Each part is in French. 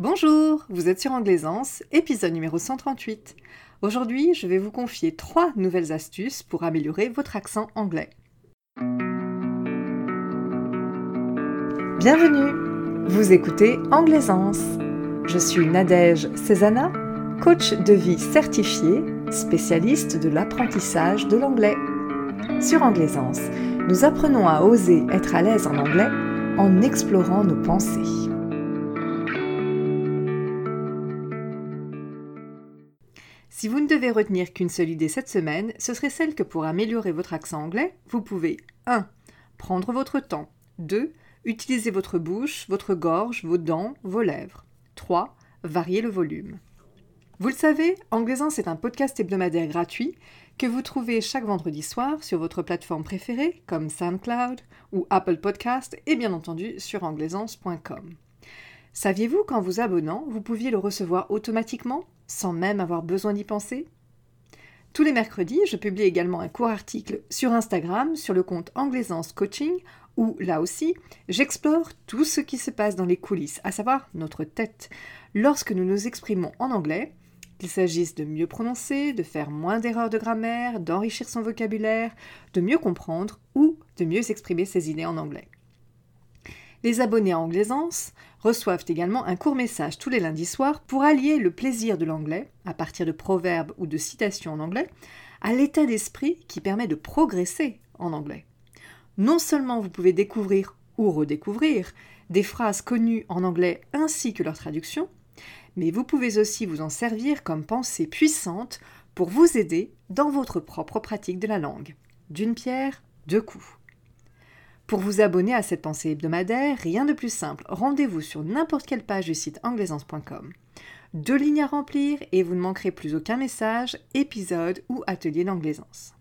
Bonjour, vous êtes sur Anglaisance, épisode numéro 138. Aujourd'hui, je vais vous confier trois nouvelles astuces pour améliorer votre accent anglais. Bienvenue, vous écoutez Anglaisance. Je suis Nadège Cézana, coach de vie certifié, spécialiste de l'apprentissage de l'anglais. Sur Anglaisance, nous apprenons à oser être à l'aise en anglais en explorant nos pensées. Si vous ne devez retenir qu'une seule idée cette semaine, ce serait celle que pour améliorer votre accent anglais, vous pouvez 1. Prendre votre temps. 2. Utiliser votre bouche, votre gorge, vos dents, vos lèvres. 3. Varier le volume. Vous le savez, Anglaisance est un podcast hebdomadaire gratuit que vous trouvez chaque vendredi soir sur votre plateforme préférée comme SoundCloud ou Apple Podcast et bien entendu sur anglaisance.com. Saviez-vous qu'en vous abonnant, vous pouviez le recevoir automatiquement? Sans même avoir besoin d'y penser Tous les mercredis, je publie également un court article sur Instagram sur le compte Anglaisance Coaching où, là aussi, j'explore tout ce qui se passe dans les coulisses, à savoir notre tête, lorsque nous nous exprimons en anglais qu'il s'agisse de mieux prononcer, de faire moins d'erreurs de grammaire, d'enrichir son vocabulaire, de mieux comprendre ou de mieux exprimer ses idées en anglais. Les abonnés à Anglaisance reçoivent également un court message tous les lundis soirs pour allier le plaisir de l'anglais, à partir de proverbes ou de citations en anglais, à l'état d'esprit qui permet de progresser en anglais. Non seulement vous pouvez découvrir ou redécouvrir des phrases connues en anglais ainsi que leur traduction, mais vous pouvez aussi vous en servir comme pensée puissante pour vous aider dans votre propre pratique de la langue. D'une pierre, deux coups. Pour vous abonner à cette pensée hebdomadaire, rien de plus simple, rendez-vous sur n'importe quelle page du site anglaisance.com. Deux lignes à remplir et vous ne manquerez plus aucun message, épisode ou atelier d'anglaisance.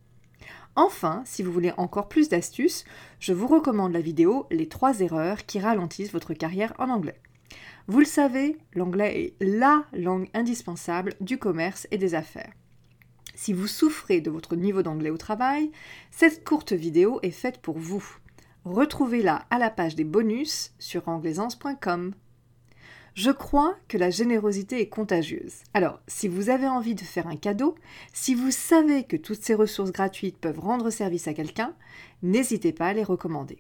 Enfin, si vous voulez encore plus d'astuces, je vous recommande la vidéo Les trois erreurs qui ralentissent votre carrière en anglais. Vous le savez, l'anglais est LA langue indispensable du commerce et des affaires. Si vous souffrez de votre niveau d'anglais au travail, cette courte vidéo est faite pour vous. Retrouvez-la à la page des bonus sur anglaisance.com. Je crois que la générosité est contagieuse. Alors, si vous avez envie de faire un cadeau, si vous savez que toutes ces ressources gratuites peuvent rendre service à quelqu'un, n'hésitez pas à les recommander.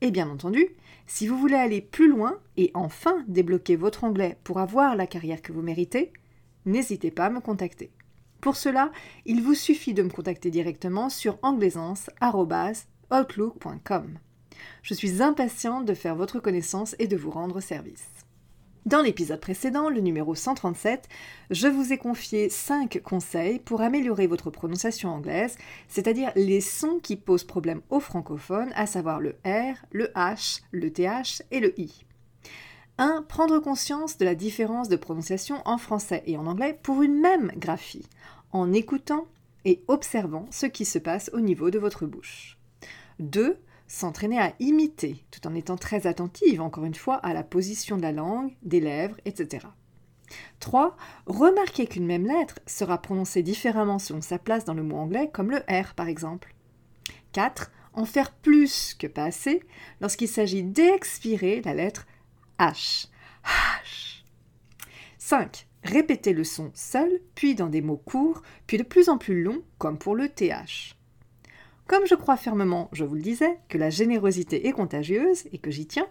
Et bien entendu, si vous voulez aller plus loin et enfin débloquer votre anglais pour avoir la carrière que vous méritez, n'hésitez pas à me contacter. Pour cela, il vous suffit de me contacter directement sur anglaisance.outlook.com. Je suis impatiente de faire votre connaissance et de vous rendre service. Dans l'épisode précédent, le numéro 137, je vous ai confié 5 conseils pour améliorer votre prononciation anglaise, c'est-à-dire les sons qui posent problème aux francophones, à savoir le R, le H, le TH et le I. 1. Prendre conscience de la différence de prononciation en français et en anglais pour une même graphie, en écoutant et observant ce qui se passe au niveau de votre bouche. 2 s'entraîner à imiter, tout en étant très attentive, encore une fois, à la position de la langue, des lèvres, etc. 3. Remarquer qu'une même lettre sera prononcée différemment selon sa place dans le mot anglais, comme le R par exemple. 4. En faire plus que pas assez lorsqu'il s'agit d'expirer la lettre H. H. 5. Répéter le son seul, puis dans des mots courts, puis de plus en plus longs, comme pour le TH. Comme je crois fermement, je vous le disais, que la générosité est contagieuse et que j'y tiens,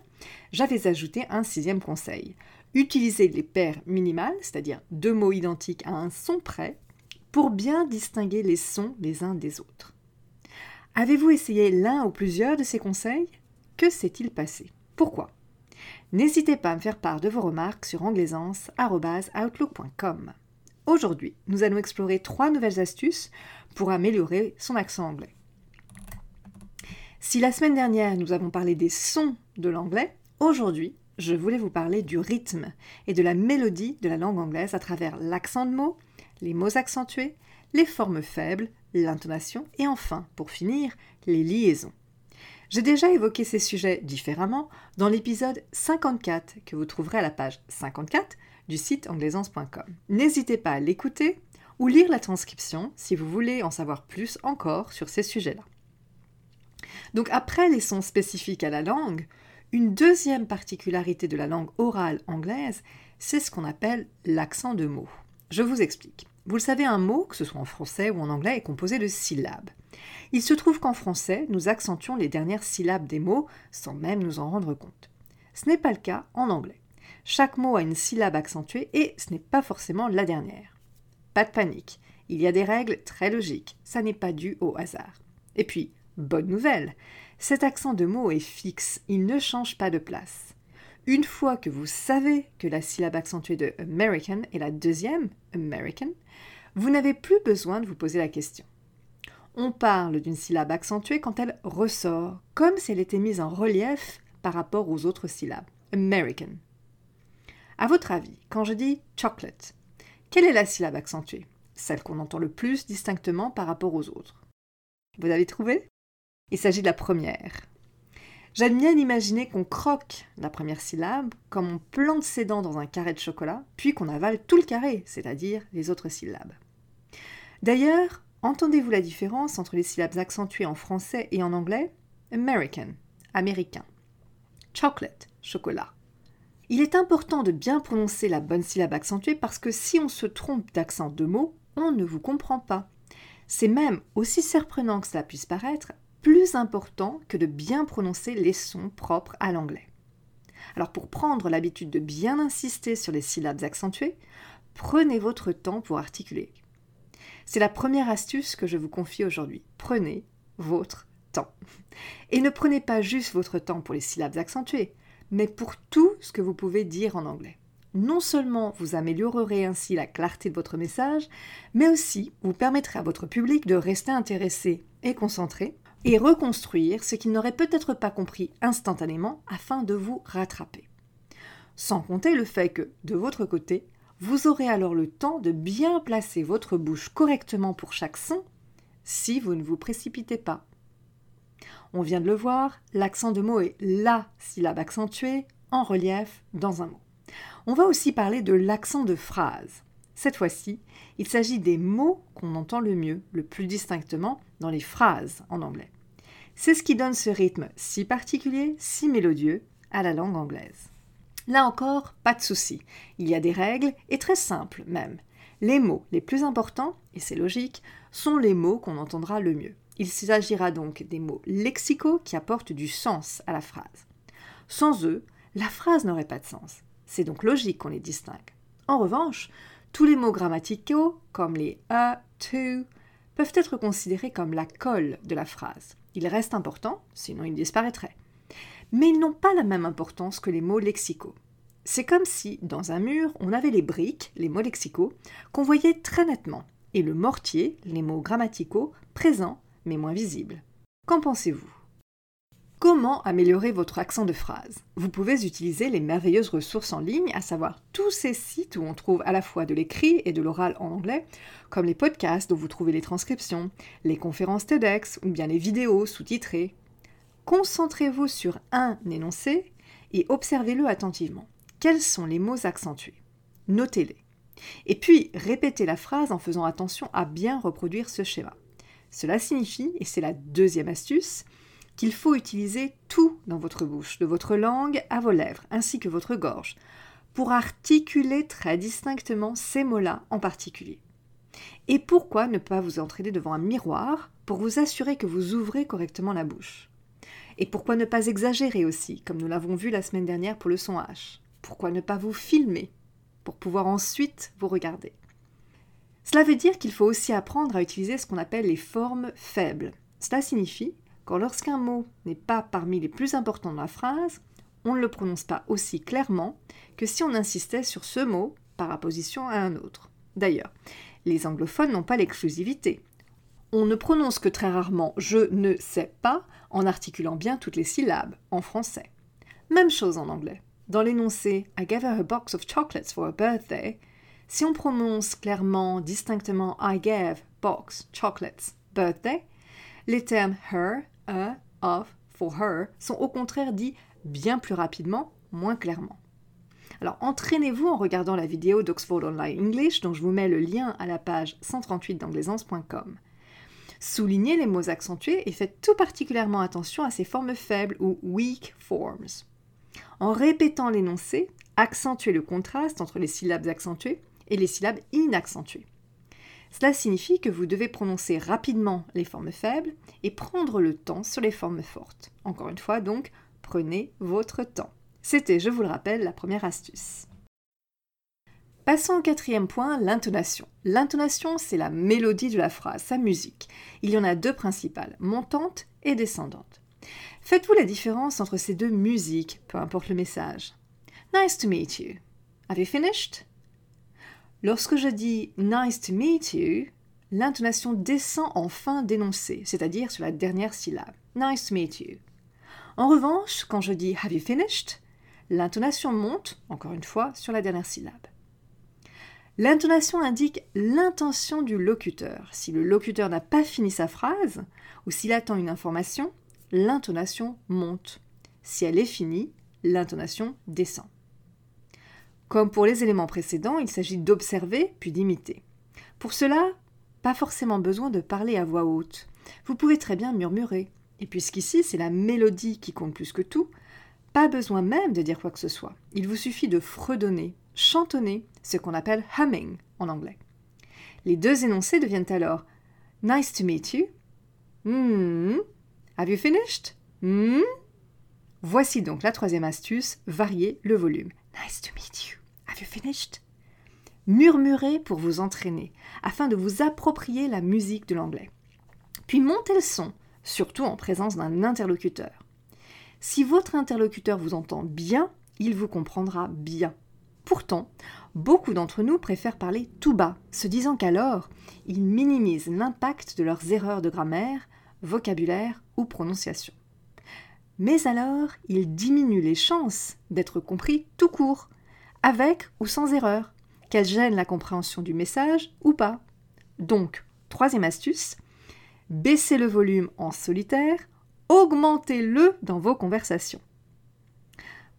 j'avais ajouté un sixième conseil. Utiliser les paires minimales, c'est-à-dire deux mots identiques à un son près, pour bien distinguer les sons les uns des autres. Avez-vous essayé l'un ou plusieurs de ces conseils? Que s'est-il passé? Pourquoi? N'hésitez pas à me faire part de vos remarques sur anglaisance.outlook.com. Aujourd'hui, nous allons explorer trois nouvelles astuces pour améliorer son accent anglais. Si la semaine dernière nous avons parlé des sons de l'anglais, aujourd'hui je voulais vous parler du rythme et de la mélodie de la langue anglaise à travers l'accent de mots, les mots accentués, les formes faibles, l'intonation et enfin, pour finir, les liaisons. J'ai déjà évoqué ces sujets différemment dans l'épisode 54 que vous trouverez à la page 54 du site anglaisance.com. N'hésitez pas à l'écouter ou lire la transcription si vous voulez en savoir plus encore sur ces sujets-là. Donc après les sons spécifiques à la langue, une deuxième particularité de la langue orale anglaise, C'est ce qu'on appelle l'accent de mot. Je vous explique. Vous le savez, un mot, que ce soit en français ou en anglais, est composé de syllabes. Il se trouve qu'en français, nous accentuons les dernières syllabes des mots sans même nous en rendre compte. Ce n'est pas le cas en anglais. Chaque mot a une syllabe accentuée et ce n'est pas forcément la dernière. Pas de panique, il y a des règles très logiques, ça n'est pas dû au hasard. Et puis, bonne nouvelle, cet accent de mot est fixe, il ne change pas de place. Une fois que vous savez que la syllabe accentuée de American est la deuxième, American, vous n'avez plus besoin de vous poser la question. On parle d'une syllabe accentuée quand elle ressort, comme si elle était mise en relief par rapport aux autres syllabes. American. À votre avis, quand je dis chocolate, quelle est la syllabe accentuée? Celle qu'on entend le plus distinctement par rapport aux autres. Vous avez trouvé? Il s'agit de la première. J'aime bien imaginer qu'on croque la première syllabe comme on plante ses dents dans un carré de chocolat, puis qu'on avale tout le carré, c'est-à-dire les autres syllabes. D'ailleurs, entendez-vous la différence entre les syllabes accentuées en français et en anglais? American, américain. Chocolate, chocolat. Il est important de bien prononcer la bonne syllabe accentuée parce que si on se trompe d'accent de mot, on ne vous comprend pas. C'est même, aussi surprenant que cela puisse paraître, plus important que de bien prononcer les sons propres à l'anglais. Alors pour prendre l'habitude de bien insister sur les syllabes accentuées, prenez votre temps pour articuler. C'est la première astuce que je vous confie aujourd'hui. Prenez votre temps. Et ne prenez pas juste votre temps pour les syllabes accentuées, mais pour tout ce que vous pouvez dire en anglais. Non seulement vous améliorerez ainsi la clarté de votre message, mais aussi vous permettrez à votre public de rester intéressé et concentré et reconstruire ce qu'il n'aurait peut-être pas compris instantanément afin de vous rattraper. Sans compter le fait que, de votre côté, vous aurez alors le temps de bien placer votre bouche correctement pour chaque son si vous ne vous précipitez pas. On vient de le voir, l'accent de mot est la syllabe accentuée en relief dans un mot. On va aussi parler de l'accent de phrase. Cette fois-ci, il s'agit des mots qu'on entend le mieux, le plus distinctement, dans les phrases en anglais. C'est ce qui donne ce rythme si particulier, si mélodieux à la langue anglaise. Là encore, pas de souci. Il y a des règles, et très simples même. Les mots les plus importants, et c'est logique, sont les mots qu'on entendra le mieux. Il s'agira donc des mots lexicaux qui apportent du sens à la phrase. Sans eux, la phrase n'aurait pas de sens. C'est donc logique qu'on les distingue. En revanche, tous les mots grammaticaux, comme les a, to, peuvent être considérés comme la colle de la phrase. Ils restent importants, sinon ils disparaîtraient. Mais ils n'ont pas la même importance que les mots lexicaux. C'est comme si, dans un mur, on avait les briques, les mots lexicaux, qu'on voyait très nettement, et le mortier, les mots grammaticaux, présents, mais moins visibles. Qu'en pensez-vous? Comment améliorer votre accent de phrase? Vous pouvez utiliser les merveilleuses ressources en ligne, à savoir tous ces sites où on trouve à la fois de l'écrit et de l'oral en anglais, comme les podcasts dont vous trouvez les transcriptions, les conférences TEDx ou bien les vidéos sous-titrées. Concentrez-vous sur un énoncé et observez-le attentivement. Quels sont les mots accentués? Notez-les. Et puis, répétez la phrase en faisant attention à bien reproduire ce schéma. Cela signifie, et c'est la deuxième astuce, qu'il faut utiliser tout dans votre bouche, de votre langue à vos lèvres, ainsi que votre gorge, pour articuler très distinctement ces mots-là en particulier. Et pourquoi ne pas vous entraîner devant un miroir pour vous assurer que vous ouvrez correctement la bouche? Et pourquoi ne pas exagérer aussi, comme nous l'avons vu la semaine dernière pour le son H? Pourquoi ne pas vous filmer pour pouvoir ensuite vous regarder? Cela veut dire qu'il faut aussi apprendre à utiliser ce qu'on appelle les formes faibles. Cela signifie quand lorsqu'un mot n'est pas parmi les plus importants de la phrase, on ne le prononce pas aussi clairement que si on insistait sur ce mot par opposition à un autre. D'ailleurs, les anglophones n'ont pas l'exclusivité. On ne prononce que très rarement je ne sais pas en articulant bien toutes les syllabes en français. Même chose en anglais. Dans l'énoncé I gave her a box of chocolates for her birthday, si on prononce clairement, distinctement I gave box chocolates birthday, les termes her, a, of, for her sont au contraire dits bien plus rapidement, moins clairement. Alors entraînez-vous en regardant la vidéo d'Oxford Online English dont je vous mets le lien à la page 138 d'anglaisance.com. Soulignez les mots accentués et faites tout particulièrement attention à ces formes faibles ou weak forms. En répétant l'énoncé, accentuez le contraste entre les syllabes accentuées et les syllabes inaccentuées. Cela signifie que vous devez prononcer rapidement les formes faibles et prendre le temps sur les formes fortes. Encore une fois, donc, prenez votre temps. C'était, je vous le rappelle, la première astuce. Passons au quatrième point, l'intonation. L'intonation, c'est la mélodie de la phrase, sa musique. Il y en a deux principales, montante et descendante. Faites-vous la différence entre ces deux musiques, peu importe le message Nice to meet you. Have you finished? Lorsque je dis nice to meet you, l'intonation descend en fin d'énoncé, c'est-à-dire sur la dernière syllabe. Nice to meet you. En revanche, quand je dis have you finished, l'intonation monte, encore une fois, sur la dernière syllabe. L'intonation indique l'intention du locuteur. Si le locuteur n'a pas fini sa phrase ou s'il attend une information, l'intonation monte. Si elle est finie, l'intonation descend. Comme pour les éléments précédents, il s'agit d'observer puis d'imiter. Pour cela, pas forcément besoin de parler à voix haute. Vous pouvez très bien murmurer. Et puisqu'ici c'est la mélodie qui compte plus que tout, pas besoin même de dire quoi que ce soit. Il vous suffit de fredonner, chantonner, ce qu'on appelle humming en anglais. Les deux énoncés deviennent alors Nice to meet you. Hmm. Have you finished? Hmm. Voici donc la troisième astuce, varier le volume. Nice to meet you. Have you finished? Murmurez pour vous entraîner, afin de vous approprier la musique de l'anglais. Puis montez le son, surtout en présence d'un interlocuteur. Si votre interlocuteur vous entend bien, il vous comprendra bien. Pourtant, beaucoup d'entre nous préfèrent parler tout bas, se disant qu'alors, ils minimisent l'impact de leurs erreurs de grammaire, vocabulaire ou prononciation. Mais alors, ils diminuent les chances d'être compris tout court, avec ou sans erreur, qu'elles gênent la compréhension du message ou pas. Donc, troisième astuce, baissez le volume en solitaire, augmentez-le dans vos conversations.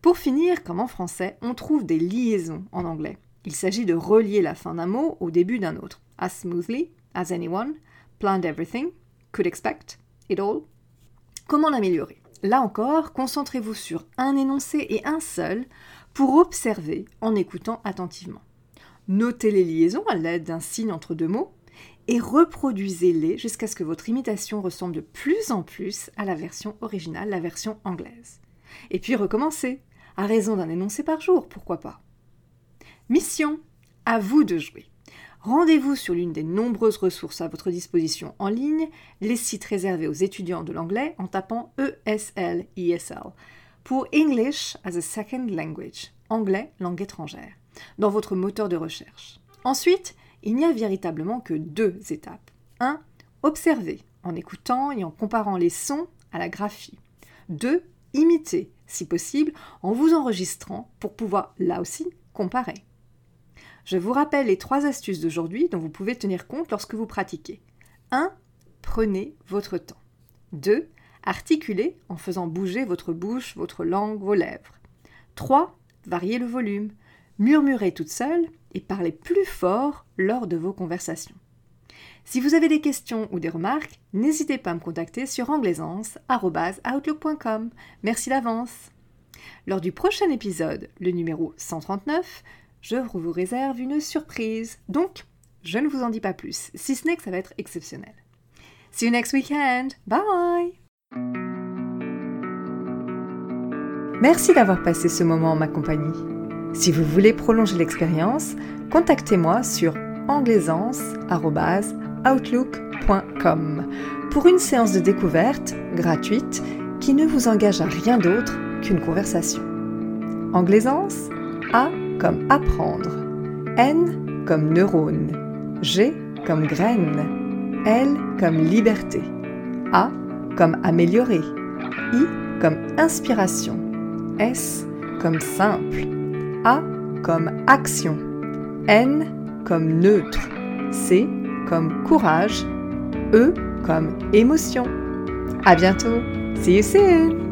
Pour finir, comme en français, on trouve des liaisons en anglais. Il s'agit de relier la fin d'un mot au début d'un autre. As smoothly as anyone, planned everything, could expect, it all. Comment l'améliorer? Là encore, concentrez-vous sur un énoncé et un seul pour observer en écoutant attentivement. Notez les liaisons à l'aide d'un signe entre deux mots et reproduisez-les jusqu'à ce que votre imitation ressemble de plus en plus à la version originale, la version anglaise. Et puis recommencez, à raison d'un énoncé par jour, pourquoi pas. Mission, à vous de jouer. Rendez-vous sur l'une des nombreuses ressources à votre disposition en ligne, les sites réservés aux étudiants de l'anglais en tapant ESL, ESL, pour English as a Second Language, anglais langue étrangère, dans votre moteur de recherche. Ensuite, il n'y a véritablement que deux étapes. 1. Observer, en écoutant et en comparant les sons à la graphie. 2. Imiter, si possible, en vous enregistrant pour pouvoir, là aussi, comparer. Je vous rappelle les trois astuces d'aujourd'hui dont vous pouvez tenir compte lorsque vous pratiquez. 1. Prenez votre temps. 2. Articulez en faisant bouger votre bouche, votre langue, vos lèvres. 3. Variez le volume. Murmurez toute seule et parlez plus fort lors de vos conversations. Si vous avez des questions ou des remarques, n'hésitez pas à me contacter sur anglaisance.outlook.com. Merci d'avance. Lors du prochain épisode, le numéro 139, je vous réserve une surprise. Donc, je ne vous en dis pas plus, si ce n'est que ça va être exceptionnel. See you next weekend. Bye. Merci d'avoir passé ce moment en ma compagnie. Si vous voulez prolonger l'expérience, contactez-moi sur anglaisance.outlook.com pour une séance de découverte gratuite qui ne vous engage à rien d'autre qu'une conversation. Anglaisance comme apprendre, N comme neurone, G comme graine, L comme liberté, A comme améliorer, I comme inspiration, S comme simple, A comme action, N comme neutre, C comme courage, E comme émotion. À bientôt. See you soon.